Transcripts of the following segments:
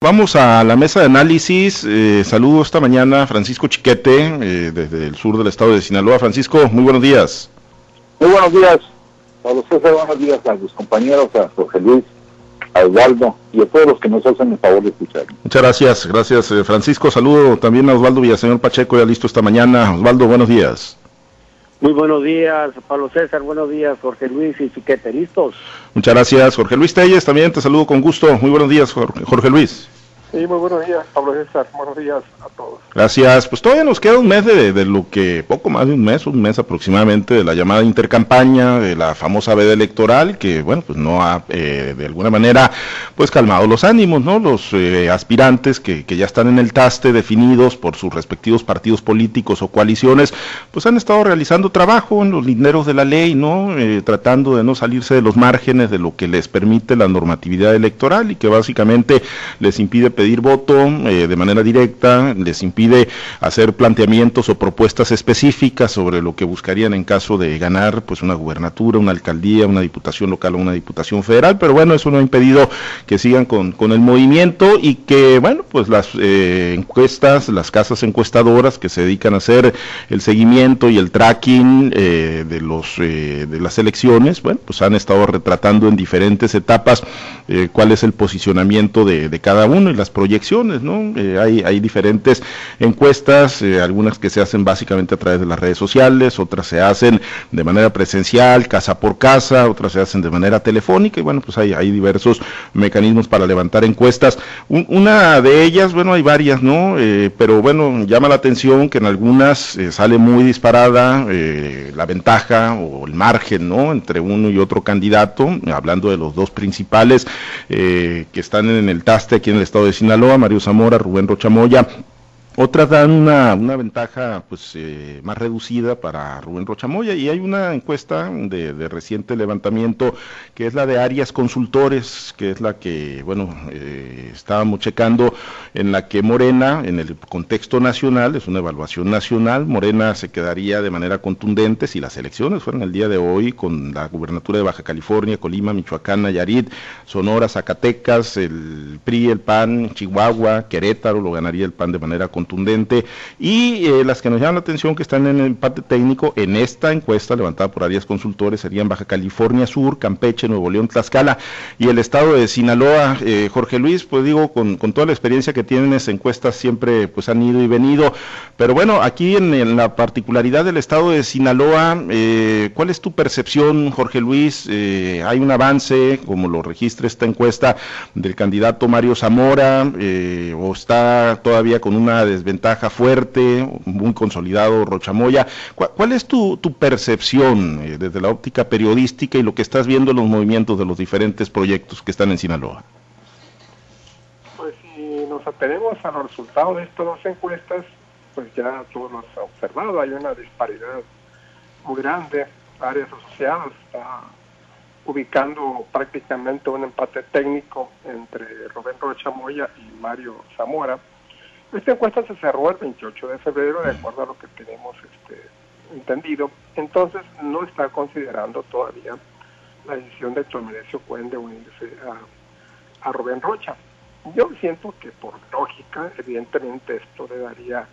Vamos a la mesa de análisis. Eh, saludo esta mañana Francisco Chiquete, eh, desde el sur del estado de Sinaloa. Francisco, muy buenos días. Muy buenos días, Pablo César. Buenos días a los compañeros, a Jorge Luis, a Osvaldo y a todos los que nos hacen el favor de escuchar. Muchas gracias, gracias eh, Francisco. Saludo también a Osvaldo Villaseñor Pacheco, ya listo esta mañana. Osvaldo, buenos días. Muy buenos días, Pablo César. Buenos días, Jorge Luis y Chiquete. ¿Listos? Muchas gracias, Jorge Luis Telles. También te saludo con gusto. Muy buenos días, Jorge Luis. Sí, muy buenos días, Pablo César. Buenos días a todos. Gracias. Pues todavía nos queda un mes de, lo que, poco más de un mes, un mes aproximadamente, de la llamada intercampaña, de la famosa veda electoral, que, bueno, pues no ha, eh, de alguna manera, pues calmado los ánimos, ¿no? Los eh, aspirantes que, que, ya están en el taste, definidos por sus respectivos partidos políticos o coaliciones, pues han estado realizando trabajo en los linderos de la ley, ¿no? Eh, tratando de no salirse de los márgenes de lo que les permite la normatividad electoral y que básicamente les impide pedir voto de manera directa, les impide hacer planteamientos o propuestas específicas sobre lo que buscarían en caso de ganar pues una gubernatura, una alcaldía, una diputación local o una diputación federal, pero bueno, eso no ha impedido que sigan con, con el movimiento y que bueno, pues las eh, encuestas, las casas encuestadoras que se dedican a hacer el seguimiento y el tracking eh, de los eh, de las elecciones, bueno, pues han estado retratando en diferentes etapas cuál es el posicionamiento de, de, cada uno y las proyecciones, ¿no? hay, hay diferentes encuestas, eh, algunas que se hacen básicamente a través de las redes sociales, otras se hacen de manera presencial, casa por casa, otras se hacen de manera telefónica y bueno, pues hay, hay diversos mecanismos para levantar encuestas. una de ellas, bueno, hay varias, ¿no? Eh, pero bueno, llama la atención que en algunas eh, sale muy disparada la ventaja o el margen, ¿no? Entre uno y otro candidato, hablando de los dos principales que están en el taste aquí en el estado de Sinaloa, Mario Zamora, Rubén Rochamoya otras dan una, una ventaja pues eh, más reducida para Rubén Rochamoya y hay una encuesta de, reciente levantamiento que es la de Arias Consultores, que es la que, bueno, eh, estábamos checando en la que Morena, en el contexto nacional, es una evaluación nacional, Morena se quedaría de manera contundente si las elecciones fueran el día de hoy con la gubernatura de Baja California, Colima, Michoacán, Nayarit, Sonora, Zacatecas, el PRI, el PAN, Chihuahua, Querétaro, lo ganaría el PAN de manera contundente contundente y eh, las que nos llaman la atención que están en el empate técnico en esta encuesta levantada por Arias Consultores serían Baja California Sur, Campeche, Nuevo León, Tlaxcala y el estado de Sinaloa. Eh, Jorge Luis, pues digo, con, con, toda la experiencia que tienen esas encuestas siempre pues han ido y venido, pero bueno, aquí en, la particularidad del estado de Sinaloa, eh, ¿cuál es tu percepción, Jorge Luis? ¿Hay un avance, como lo registra esta encuesta, del candidato Mario Zamora o está todavía con una desventaja fuerte, muy consolidado Rochamoya. ¿Cuál, es tu, tu percepción eh, desde la óptica periodística y lo que estás viendo en los movimientos de los diferentes proyectos que están en Sinaloa? Pues si nos atenemos a los resultados de estas dos encuestas, pues ya todos lo han observado, hay una disparidad muy grande, áreas asociadas, está ubicando prácticamente un empate técnico entre Rubén Rochamoya y Mario Zamora esta encuesta se cerró el 28 de febrero, de acuerdo a lo que tenemos este, entendido. Entonces, no está considerando todavía la decisión de Tomerecio Cuen de unirse a, a Rubén Rocha. Yo siento que por lógica, evidentemente esto le daría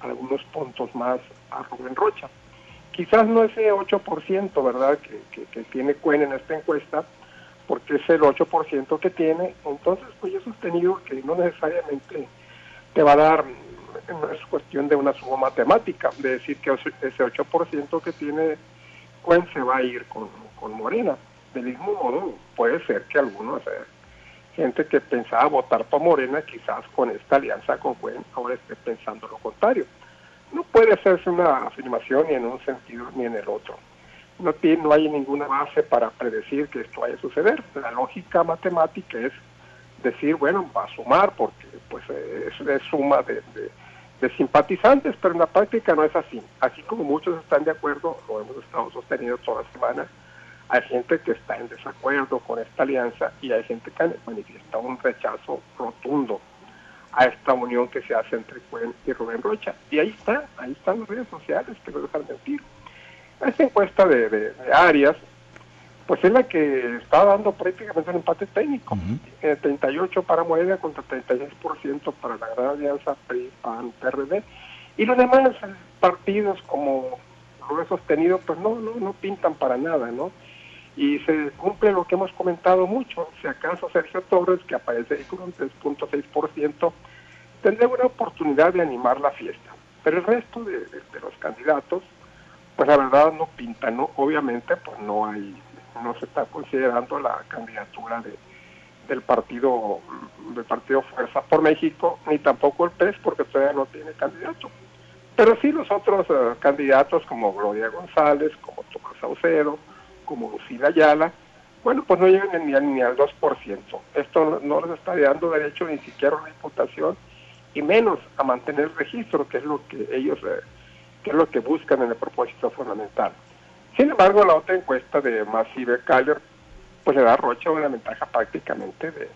algunos puntos más a Rubén Rocha. Quizás no ese 8%, ¿verdad?, que, que, tiene Cuen en esta encuesta, porque es el 8% que tiene. Entonces, pues yo he sostenido que no necesariamente te va a dar, no es cuestión de una suma matemática, de decir que ese 8% que tiene Cuen se va a ir con, con Morena. Del mismo modo, puede ser que algunos, gente que pensaba votar por Morena, quizás con esta alianza con Cuen, ahora esté pensando lo contrario. No puede hacerse una afirmación ni en un sentido ni en el otro. No, tiene, no hay ninguna base para predecir que esto vaya a suceder. La lógica matemática es decir, bueno, va a sumar porque pues es, suma de, simpatizantes, pero en la práctica no es así. Así como muchos están de acuerdo, lo hemos estado sosteniendo toda la semana, hay gente que está en desacuerdo con esta alianza y hay gente que manifiesta un rechazo rotundo a esta unión que se hace entre Cuen y Rubén Rocha. Y ahí está, ahí están las redes sociales que no dejan mentir. Esta encuesta de, de, Arias pues es la que está dando prácticamente un empate técnico. 38 para Morena contra 36% para la Gran Alianza PRI, PAN, PRD. Y los demás partidos, como lo he sostenido, pues no, no, no pintan para nada, ¿no? Y se cumple lo que hemos comentado mucho. Si acaso Sergio Torres, que aparece ahí con un 3.6%, tendría una oportunidad de animar la fiesta. Pero el resto de, los candidatos, pues la verdad no pintan, ¿no? Obviamente, pues no hay, no se está considerando la candidatura de, del partido del partido Fuerza por México, ni tampoco el PES, porque todavía no tiene candidato. Pero sí los otros eh, candidatos como Gloria González, como Tomás Saucedo, como Lucila Ayala, bueno, pues no llegan ni, ni al 2%. Esto no, les está dando derecho ni siquiera a una imputación y menos a mantener registro, que es lo que ellos, eh, que es lo que buscan en el propósito fundamental. Sin embargo, la otra encuesta de Massive Caller, pues le da a Rocha una ventaja prácticamente de,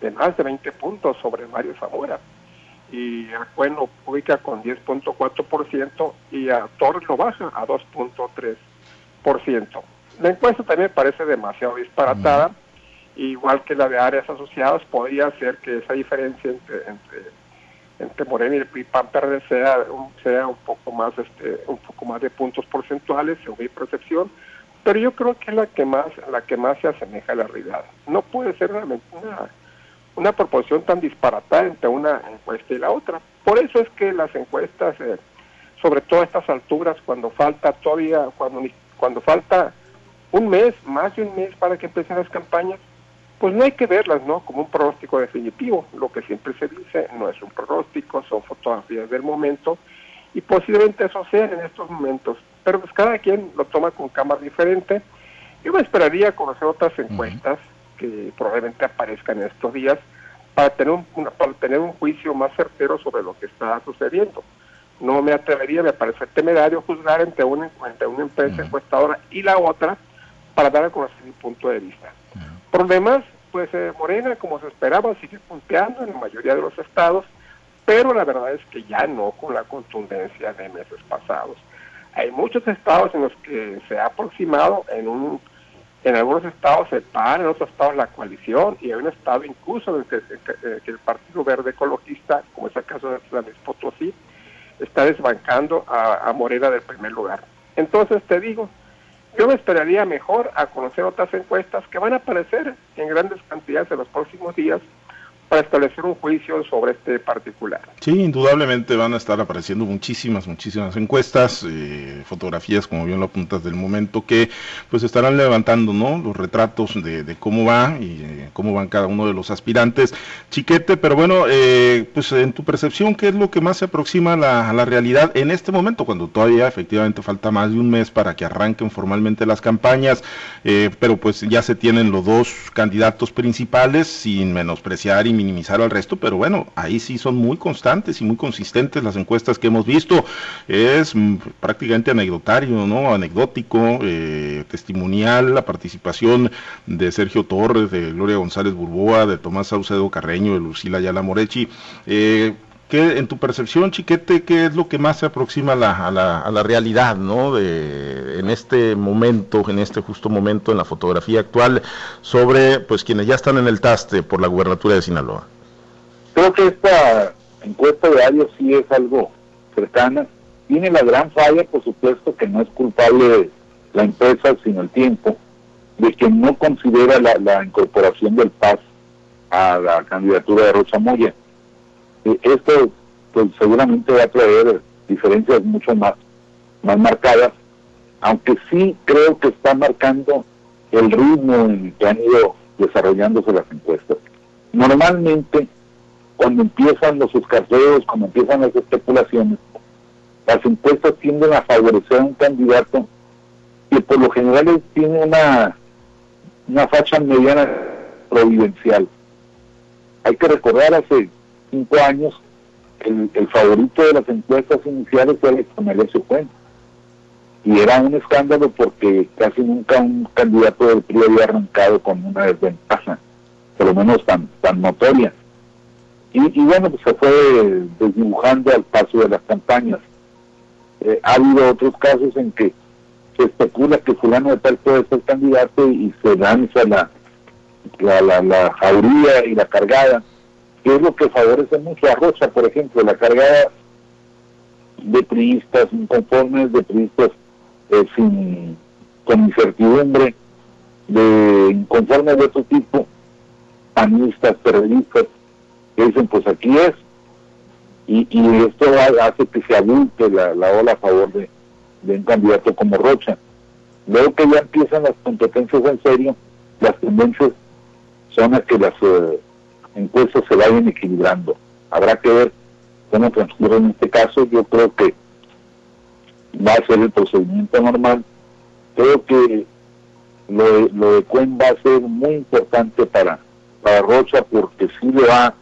de más de 20 puntos sobre Mario Zamora. Y a Cuen lo ubica con 10.4% y a Torres lo baja a 2.3%. La encuesta también parece demasiado disparatada, igual que la de áreas asociadas, podría ser que esa diferencia entre, entre, entre Morena y el PAN PRD sea un, sea un poco más este un poco más de puntos porcentuales según mi percepción, pero yo creo que es la que más la que más se asemeja a la realidad. No puede ser una, una una proporción tan disparatada entre una encuesta y la otra. Por eso es que las encuestas, eh, sobre todo a estas alturas, cuando falta todavía, cuando, cuando falta un mes, más de un mes para que empiecen las campañas, pues no hay que verlas, ¿no? Como un pronóstico definitivo. Lo que siempre se dice no es un pronóstico, son fotografías del momento y posiblemente eso sea en estos momentos. Pero pues cada quien lo toma con cámara diferente. Yo me esperaría conocer otras encuestas que probablemente aparezcan en estos días para tener un, para tener un juicio más certero sobre lo que está sucediendo. No me atrevería, me parece temerario juzgar entre una, entre una empresa encuestadora y la otra para dar a conocer mi punto de vista. Demás, pues eh, Morena, como se esperaba, sigue punteando en la mayoría de los estados, pero la verdad es que ya no con la contundencia de meses pasados. Hay muchos estados en los que se ha aproximado en un en algunos estados el PAN, en otros estados la coalición, y hay un estado incluso en el que, el Partido Verde Ecologista, como es el caso de San Potosí, está desbancando a Morena del primer lugar. Entonces te digo, yo me esperaría mejor a conocer otras encuestas que van a aparecer en grandes cantidades en los próximos días para establecer un juicio sobre este particular. Sí, indudablemente van a estar apareciendo muchísimas, muchísimas encuestas, eh, fotografías, como bien lo apuntas, del momento que pues estarán levantando, ¿no? Los retratos de, cómo va y eh, cómo van cada uno de los aspirantes. Chiquete, pero bueno, eh, pues en tu percepción, ¿qué es lo que más se aproxima a la, a la realidad en este momento, cuando todavía efectivamente falta más de un mes para que arranquen formalmente las campañas, pero pues ya se tienen los dos candidatos principales, sin menospreciar y minimizar al resto, pero bueno, ahí sí son muy constantes y muy consistentes las encuestas que hemos visto. Es mm, prácticamente anecdotario, ¿no? Anecdótico, eh, testimonial, la participación de Sergio Torres, de Gloria González Burboa, de Tomás Saucedo Carreño, de Lucila Ayala Morechi. Eh, ¿Qué, en tu percepción, Chiquete, qué es lo que más se aproxima a la, a la, a la realidad, ¿no? De, en este momento, en este justo momento, en la fotografía actual, sobre pues quienes ya están en el taste por la gubernatura de Sinaloa. Creo que esta encuesta de Arios sí es algo cercana. Tiene la gran falla, por supuesto, que no es culpable la empresa, sino el tiempo, de que no considera la, la incorporación del PAS a la candidatura de Rocha Moya esto pues seguramente va a traer diferencias mucho más, más marcadas, aunque sí creo que está marcando el ritmo en que han ido desarrollándose las encuestas. Normalmente, cuando empiezan los escarceos, cuando empiezan las especulaciones, las encuestas tienden a favorecer a un candidato que por lo general tiene una, una facha mediana providencial. Hay que recordar hace cinco años, el, favorito de las encuestas iniciales fue Alexandre Fuentes. Y era un escándalo porque casi nunca un candidato del PRI había arrancado con una desventaja, por lo menos tan, tan notoria. Y, bueno, pues se fue desdibujando al paso de las campañas. Eh, ha habido otros casos en que se especula que fulano de tal puede ser candidato y se lanza la, la, la, la jauría y la cargada, que es lo que favorece mucho a Rocha, por ejemplo, la cargada de priistas inconformes, de priistas eh, sin, con incertidumbre, de inconformes de otro tipo, panistas, periodistas, que dicen, pues aquí es, y, y esto hace que se adulte la, la ola a favor de, de un candidato como Rocha. Luego que ya empiezan las competencias en serio, las tendencias son a que las eh, encuestas se vayan equilibrando. Habrá que ver cómo transcurre en este caso. Yo creo que va a ser el procedimiento normal. Creo que lo, lo de Cuen va a ser muy importante para, para Rocha porque sí le va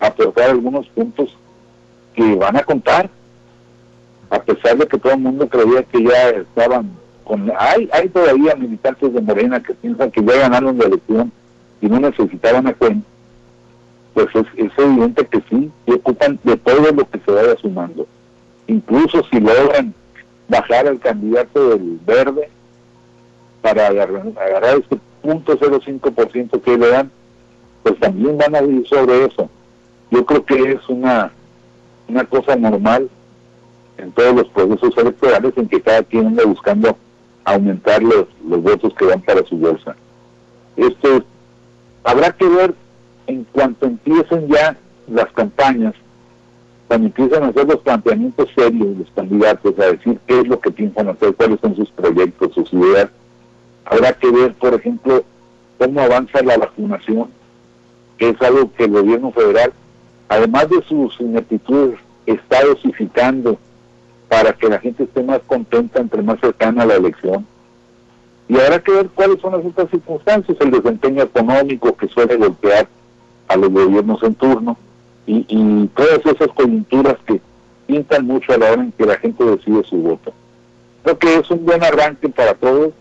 a aportar algunos puntos que van a contar a pesar de que todo el mundo creía que ya estaban con... Hay, hay todavía militantes de Morena que piensan que ya ganaron la elección y no necesitaban a Cuen, pues es, evidente que sí, se ocupan de todo lo que se vaya sumando. Incluso si logran bajar al candidato del verde para agarrar, agarrar ese punto 0.5% que le dan, pues también van a ir sobre eso. Yo creo que es una, una cosa normal en todos los procesos electorales en que cada quien anda buscando aumentar los, los votos que van para su bolsa. Esto habrá que ver en cuanto empiecen ya las campañas, cuando empiezan a hacer los planteamientos serios los candidatos, a decir qué es lo que piensan hacer, cuáles son sus proyectos, sus ideas, habrá que ver, por ejemplo, cómo avanza la vacunación, que es algo que el gobierno federal, además de sus ineptitudes, está dosificando para que la gente esté más contenta, entre más cercana a la elección. Y habrá que ver cuáles son las otras circunstancias, el desempeño económico que suele golpear a los gobiernos en turno y, y todas esas coyunturas que pintan mucho a la hora en que la gente decide su voto. Creo que es un buen arranque para todos.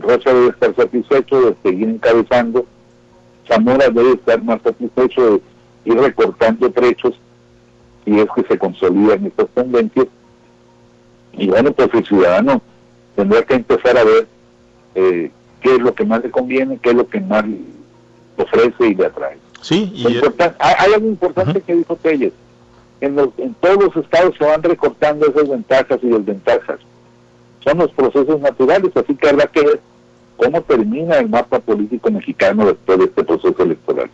Rocha debe estar satisfecho de seguir encabezando. Zamora debe estar más satisfecho de ir recortando trechos si es que se consolidan estas tendencias y bueno, pues el ciudadano tendrá que empezar a ver eh, qué es lo que más le conviene, qué es lo que más le ofrece y le atrae. Sí, y hay, algo importante que dijo Telles. En, en todos los estados se van recortando esas ventajas y desventajas. Son los procesos naturales, así que habrá que ver cómo termina el mapa político mexicano después de este proceso electoral.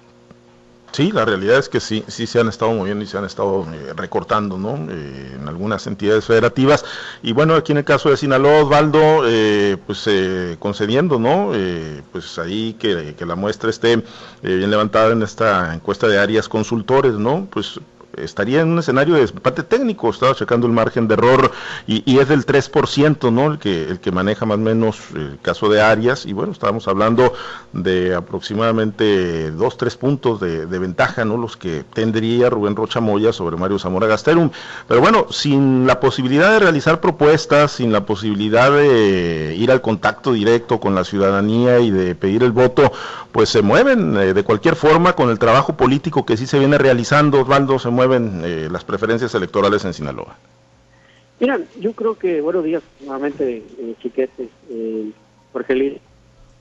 Sí, la realidad es que sí, sí se han estado moviendo y se han estado eh, recortando, ¿no? Eh, en algunas entidades federativas. Y bueno, aquí en el caso de Sinaloa, Osvaldo, eh, pues concediendo, ¿no? pues ahí que, que, la muestra esté bien levantada en esta encuesta de áreas consultores, ¿no? Pues estaría en un escenario de empate técnico, estaba checando el margen de error y, y, es del 3%, ¿no? El que, el que maneja más o menos el caso de Arias y bueno, estábamos hablando de aproximadamente 2, 3 puntos de, de, ventaja, ¿no? Los que tendría Rubén Rocha Moya sobre Mario Zamora Gasterum. Pero bueno, sin la posibilidad de realizar propuestas, sin la posibilidad de ir al contacto directo con la ciudadanía y de pedir el voto, pues se mueven eh, de cualquier forma con el trabajo político que sí se viene realizando, Osvaldo, se mueve mueven eh, las preferencias electorales en Sinaloa? Mira, yo creo que, buenos días nuevamente, eh, chiquetes, eh, Jorge.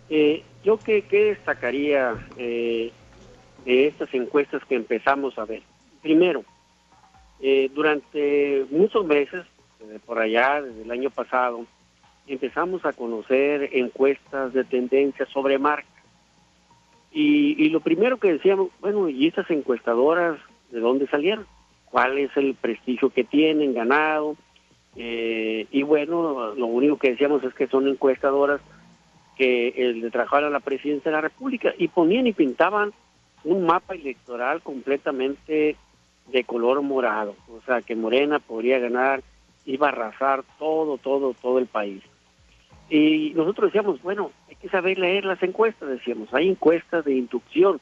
Eh, yo que, qué destacaría de estas encuestas que empezamos a ver. Primero, durante muchos meses, por allá, desde el año pasado, empezamos a conocer encuestas de tendencia sobre marca. Y, y, lo primero que decíamos, bueno, ¿y estas encuestadoras de dónde salieron, cuál es el prestigio que tienen ganado. Eh, y bueno, lo único que decíamos es que son encuestadoras que el de trabajar a la presidencia de la República y ponían y pintaban un mapa electoral completamente de color morado, o sea que Morena podría ganar, iba a arrasar todo, todo, todo el país. Y nosotros decíamos, bueno, hay que saber leer las encuestas, decíamos, hay encuestas de inducción,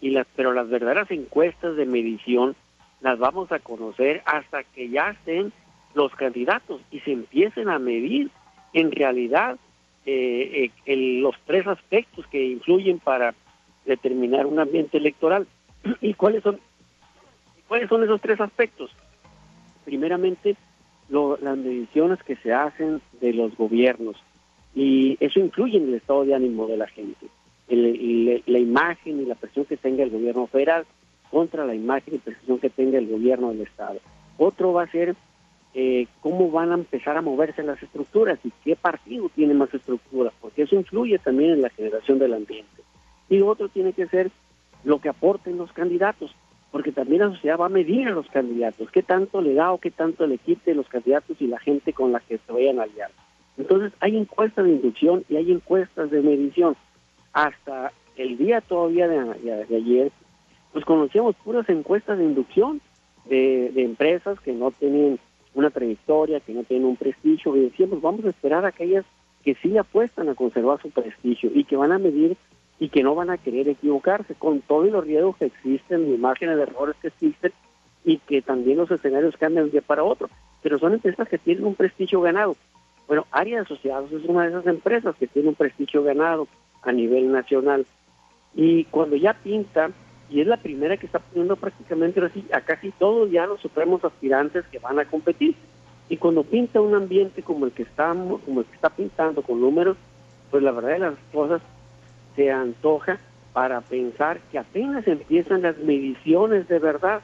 y las, pero las verdaderas encuestas de medición las vamos a conocer hasta que ya estén los candidatos y se empiecen a medir en realidad eh, eh, los tres aspectos que influyen para determinar un ambiente electoral. ¿Y cuáles son, cuáles son esos tres aspectos? Primeramente, las mediciones que se hacen de los gobiernos y eso influye en el estado de ánimo de la gente, en la imagen y la presión que tenga el gobierno federal contra la imagen y percepción que tenga el gobierno del estado. Otro va a ser eh, cómo van a empezar a moverse las estructuras y qué partido tiene más estructura, porque eso influye también en la generación del ambiente. Y otro tiene que ser lo que aporten los candidatos, porque también la sociedad va a medir a los candidatos, qué tanto le da o qué tanto le quite los candidatos y la gente con la que se vayan a aliar. Entonces hay encuestas de inducción y hay encuestas de medición. Hasta el día todavía de, ayer, pues conocíamos puras encuestas de inducción de, empresas que no tienen una trayectoria, que no tienen un prestigio, y decíamos, vamos a esperar a aquellas que sí apuestan a conservar su prestigio y que van a medir y que no van a querer equivocarse con todos los riesgos que existen, los márgenes de errores que existen y que también los escenarios cambian de un día para otro. Pero son empresas que tienen un prestigio ganado. Bueno, Área de Asociados es una de esas empresas que tiene un prestigio ganado a nivel nacional. Y cuando ya pinta, y es la primera que está poniendo prácticamente a casi todos ya los supremos aspirantes que van a competir. Y cuando pinta un ambiente como el que estamos, como el que está pintando con números, pues la verdad de las cosas se antoja para pensar que apenas empiezan las mediciones de verdad,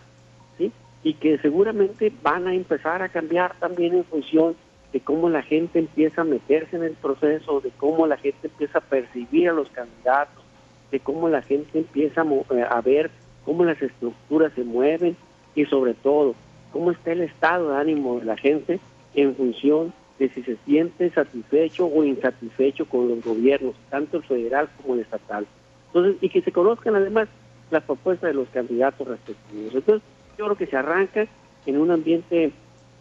¿sí? Y que seguramente van a empezar a cambiar también en función de cómo la gente empieza a meterse en el proceso, de cómo la gente empieza a percibir a los candidatos, de cómo la gente empieza a, eh, a ver cómo las estructuras se mueven y sobre todo cómo está el estado de ánimo de la gente en función de si se siente satisfecho o insatisfecho con los gobiernos, tanto el federal como el estatal. Entonces, y que se conozcan además las propuestas de los candidatos respectivos. Entonces, yo creo que se arranca en un ambiente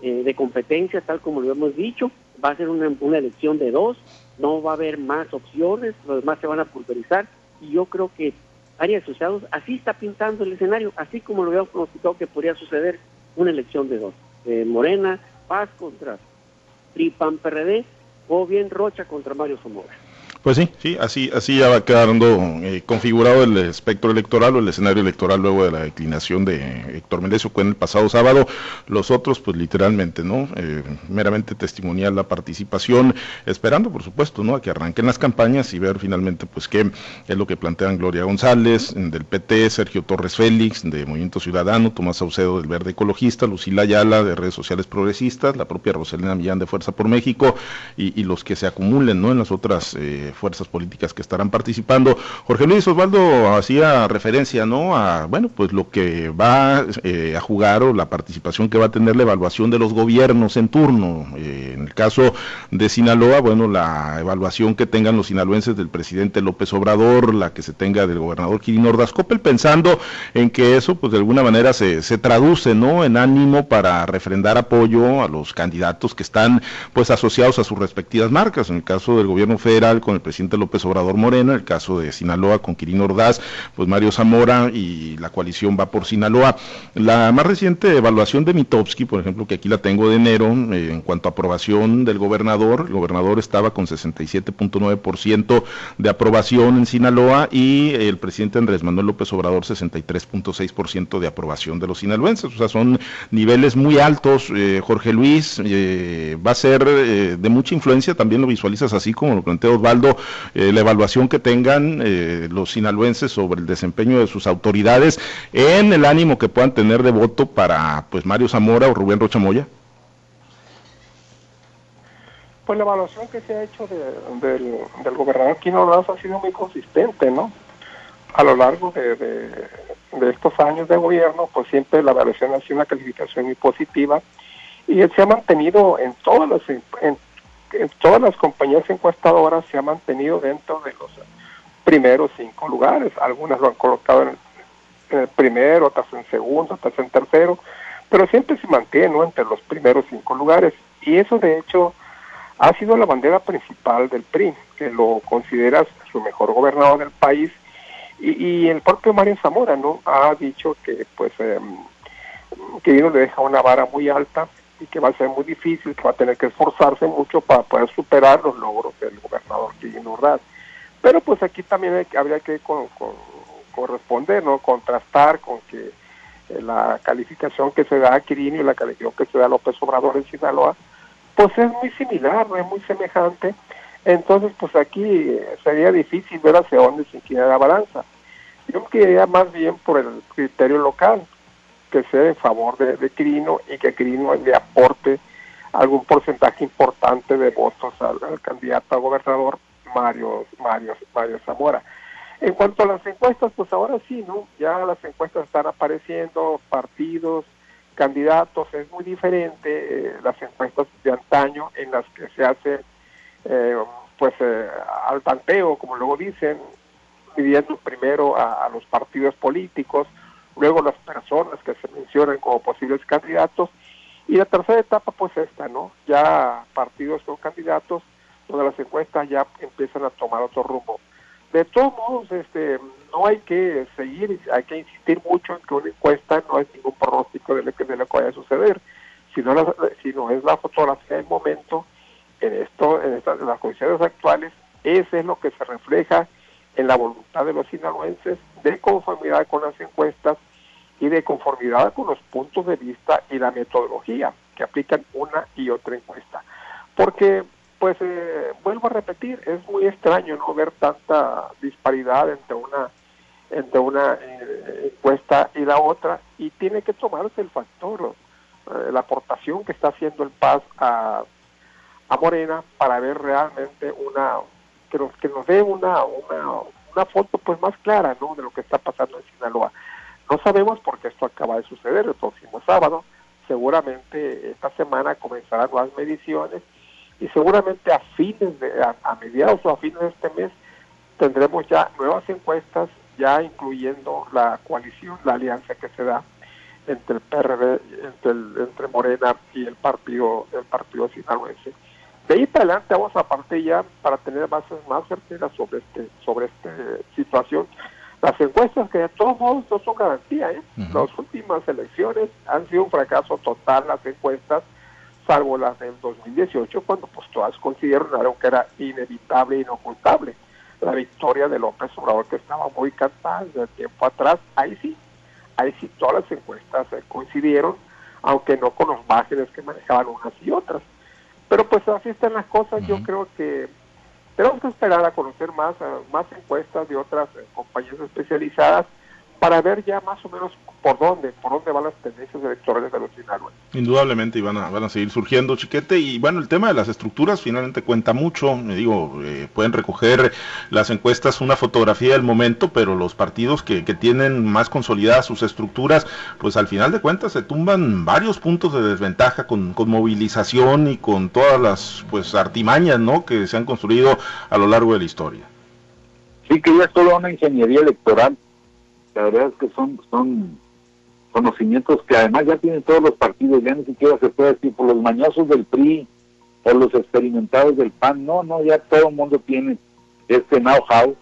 eh, de competencia, tal como lo hemos dicho, va a ser una, elección de dos, no va a haber más opciones, los demás se van a pulverizar, y yo creo que Arias Asociados así está pintando el escenario, así como lo habíamos pronosticado que podría suceder una elección de dos. Morena, Paz contra PRI, PAN, PRD, o bien Rocha contra Mario Zamora. Pues sí, sí, así, así ya va quedando eh, configurado el espectro electoral o el escenario electoral luego de la declinación de Héctor Méndez en el pasado sábado. Los otros, pues literalmente, ¿no? Eh, meramente testimonial la participación, esperando, por supuesto, ¿no? A que arranquen las campañas y ver finalmente, pues, qué es lo que plantean Gloria González, del PT, Sergio Torres Félix, de Movimiento Ciudadano, Tomás Saucedo, del Verde Ecologista, Lucila Ayala, de Redes Sociales Progresistas, la propia Roselena Millán, de Fuerza por México, y, los que se acumulen, ¿no? En las otras. Eh, fuerzas políticas que estarán participando. Jorge Luis Osvaldo hacía referencia, ¿no? A, bueno, pues lo que va eh, a jugar o la participación que va a tener la evaluación de los gobiernos en turno. Eh, en el caso de Sinaloa, bueno, la evaluación que tengan los sinaloenses del presidente López Obrador, la que se tenga del gobernador Kirin Ordaz Coppel, pensando en que eso, pues de alguna manera se, se traduce, ¿no? En ánimo para refrendar apoyo a los candidatos que están, pues, asociados a sus respectivas marcas. En el caso del gobierno federal, con el presidente López Obrador Morena, el caso de Sinaloa con Quirino Ordaz, pues Mario Zamora y la coalición va por Sinaloa. La más reciente evaluación de Mitowski, por ejemplo, que aquí la tengo de enero, eh, en cuanto a aprobación del gobernador, el gobernador estaba con 67.9% de aprobación en Sinaloa y el presidente Andrés Manuel López Obrador 63.6% de aprobación de los sinaloenses. O sea, son niveles muy altos. Eh, Jorge Luis eh, va a ser de mucha influencia, también lo visualizas así como lo plantea Osvaldo, eh, la evaluación que tengan eh, los sinaloenses sobre el desempeño de sus autoridades en el ánimo que puedan tener de voto para pues Mario Zamora o Rubén Rocha Moya? Pues la evaluación que se ha hecho del, gobernador Quino Ordaz ha sido muy consistente, ¿no? A lo largo de, estos años de gobierno, pues siempre la evaluación ha sido una calificación muy positiva y él se ha mantenido en todas las todas las compañías encuestadoras se ha mantenido dentro de los primeros cinco lugares. Algunas lo han colocado en el, primero, otras en segundo, otras en tercero, pero siempre se mantiene entre los primeros cinco lugares. Y eso, de hecho, ha sido la bandera principal del PRI, que lo considera su mejor gobernador del país. Y, el propio Mario Zamora no ha dicho que, pues, eh, que le deja una vara muy alta y que va a ser muy difícil, que va a tener que esforzarse mucho para poder superar los logros del gobernador Quirino Ordaz. Pero pues aquí también habría que corresponder, ¿no? contrastar con que eh, la calificación que se da a Quirino y la calificación que se da a López Obrador en Sinaloa, pues es muy similar, es muy semejante. Entonces, pues aquí sería difícil ver hacia dónde se inclina la balanza. Yo me más bien por el criterio local, que sea en favor de, de Quirino y que Quirino le aporte algún porcentaje importante de votos al, candidato a gobernador Mario, Mario, Mario Zamora. En cuanto a las encuestas, pues ahora sí, ¿no? Ya las encuestas están apareciendo, partidos, candidatos, es muy diferente eh, las encuestas de antaño en las que se hace, eh, pues, eh, al tanteo, como luego dicen, pidiendo primero a, a, los partidos políticos, luego las personas que se mencionan como posibles candidatos, y la tercera etapa, pues esta, ¿no? Ya partidos con candidatos, donde las encuestas ya empiezan a tomar otro rumbo. De todos modos, este, no hay que seguir, hay que insistir mucho en que una encuesta no es ningún pronóstico de lo que, de vaya a suceder, sino, la, sino es la fotografía del momento en esto, en, estas, las condiciones actuales, ese es lo que se refleja en la voluntad de los sinaloenses de conformidad con las encuestas y de conformidad con los puntos de vista y la metodología que aplican una y otra encuesta. Porque pues eh, vuelvo a repetir, es muy extraño no ver tanta disparidad entre una entre una eh, encuesta y la otra y tiene que tomarse el factor, eh, la aportación que está haciendo el Paz a, a Morena para ver realmente una que nos, que nos dé una, una, una foto pues más clara ¿no? de lo que está pasando en Sinaloa. No sabemos porque esto acaba de suceder el próximo sábado, seguramente esta semana comenzarán las mediciones y seguramente a fines de, a, mediados o a fines de este mes tendremos ya nuevas encuestas, ya incluyendo la coalición, la alianza que se da entre el PRD, entre, el, entre Morena y el partido, el partido sinaloense. De ahí para adelante vamos a partir ya para tener bases más certeras sobre este, sobre esta situación. Las encuestas que de todos modos no son garantía, ¿eh? Las últimas elecciones han sido un fracaso total las encuestas salvo las del 2018, cuando pues todas consideraron que era inevitable e inocultable. La victoria de López Obrador, que estaba muy cantada desde tiempo atrás, ahí sí, ahí sí todas las encuestas coincidieron, aunque no con los márgenes que manejaban unas y otras. Pero pues así están las cosas, yo creo que tenemos que esperar a conocer más, más encuestas de otras eh, compañías especializadas para ver ya más o menos por dónde, por dónde van las tendencias electorales de los sinaloenses. Indudablemente y van a, van a seguir surgiendo, Chiquete, y bueno, el tema de las estructuras finalmente cuenta mucho, me digo, eh, pueden recoger las encuestas una fotografía del momento, pero los partidos que, que tienen más consolidadas sus estructuras, pues al final de cuentas se tumban varios puntos de desventaja con, con movilización y con todas las pues artimañas, ¿no?, que se han construido a lo largo de la historia. Sí, que ya es toda una ingeniería electoral la verdad es que son, son conocimientos que además ya tienen todos los partidos, ya ni siquiera se puede decir por los mañosos del PRI, por los experimentados del PAN, no, no, ya todo el mundo tiene este know-how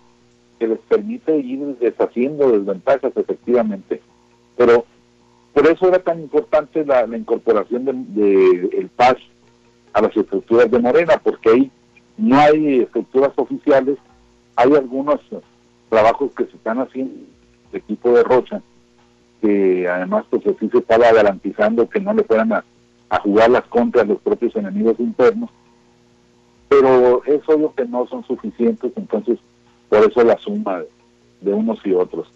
que les permite ir deshaciendo desventajas efectivamente. Pero por eso era tan importante la, incorporación de, de, el PAS a las estructuras de Morena, porque ahí no hay estructuras oficiales, hay algunos trabajos que se están haciendo equipo de Rocha, que además pues así se estaba garantizando que no le fueran a, jugar las contras los propios enemigos internos, pero es obvio que no son suficientes, entonces por eso la suma de, unos y otros.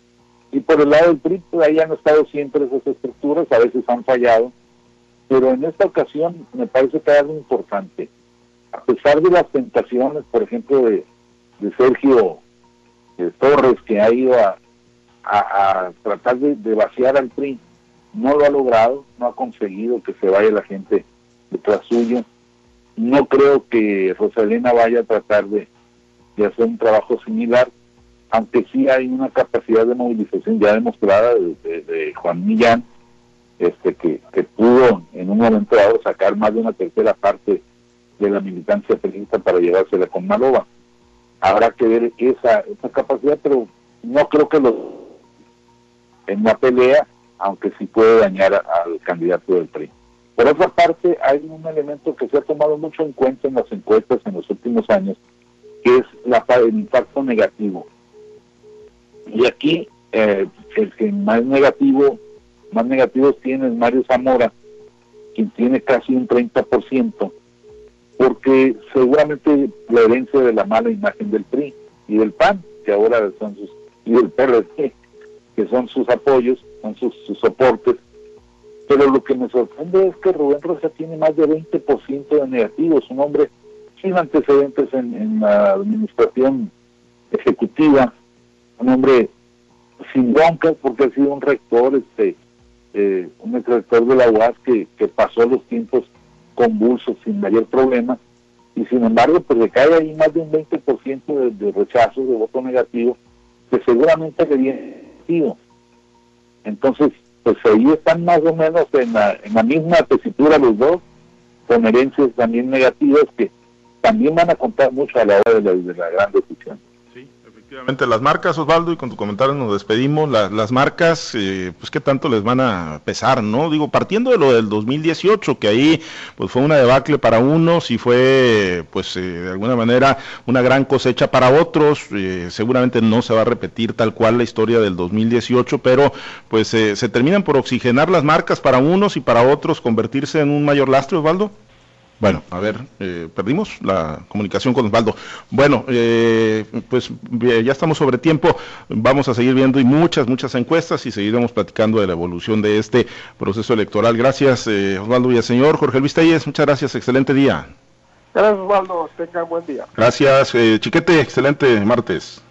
Y por el lado del PRI, pues ahí han estado siempre esas estructuras, a veces han fallado, pero en esta ocasión me parece que hay algo importante. A pesar de las tentaciones, por ejemplo, de, Sergio de Torres, que ha ido a, a, tratar de, vaciar al PRI. No lo ha logrado, no ha conseguido que se vaya la gente detrás suyo. No creo que Rosalena vaya a tratar de, hacer un trabajo similar, aunque sí hay una capacidad de movilización ya demostrada de, Juan Millán, este que, que, pudo en un momento dado sacar más de una tercera parte de la militancia periodista para llevársela con Maloba. Habrá que ver esa, esa capacidad, pero no creo que los en una pelea, aunque sí puede dañar al candidato del PRI. Por otra parte, hay un elemento que se ha tomado mucho en cuenta en las encuestas en los últimos años, que es la, el impacto negativo. Y aquí, eh, el que más negativo más negativos tiene Mario Zamora, quien tiene casi un 30%, porque seguramente la herencia de la mala imagen del PRI y del PAN, que ahora son sus, y del PRD, que son sus apoyos, son sus, soportes, pero lo que me sorprende es que Rubén Rosa tiene más de 20% de negativos, un hombre sin antecedentes en, la administración ejecutiva, un hombre sin broncas porque ha sido un rector, este, eh, un ex rector de la UAS que, que pasó los tiempos convulsos sin mayor problema, y sin embargo pues le cae ahí más de un 20% de, de rechazo, de voto negativo, que seguramente le viene entonces, pues ahí están más o menos en la, en la misma tesitura los dos, con herencias también negativas que también van a contar mucho a la hora de la, de la gran decisión. Efectivamente, las marcas, Osvaldo, y con tu comentario nos despedimos, las marcas, eh, pues qué tanto les van a pesar, ¿no? Digo, partiendo de lo del 2018, que ahí pues fue una debacle para unos y fue, pues eh, de alguna manera, una gran cosecha para otros, eh, seguramente no se va a repetir tal cual la historia del 2018, pero pues se terminan por oxigenar las marcas para unos y para otros convertirse en un mayor lastre, Osvaldo. Bueno, a ver, eh, perdimos la comunicación con Osvaldo. Bueno, eh, pues ya estamos sobre tiempo. Vamos a seguir viendo y muchas, muchas encuestas y seguiremos platicando de la evolución de este proceso electoral. Gracias, eh, Osvaldo señor Jorge Luis Telles, muchas gracias. Excelente día. Gracias, Osvaldo. Tenga buen día. Gracias, eh, Chiquete. Excelente martes.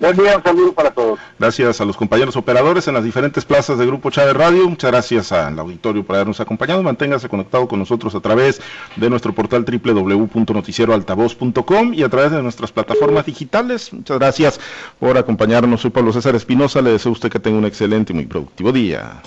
Buen día, un saludo para todos. Gracias a los compañeros operadores en las diferentes plazas de Grupo Chávez Radio. Muchas gracias al auditorio por habernos acompañado. Manténgase conectado con nosotros a través de nuestro portal www.noticieroaltavoz.com y a través de nuestras plataformas digitales. Muchas gracias por acompañarnos. Soy Pablo César Espinosa. Le deseo a usted que tenga un excelente y muy productivo día.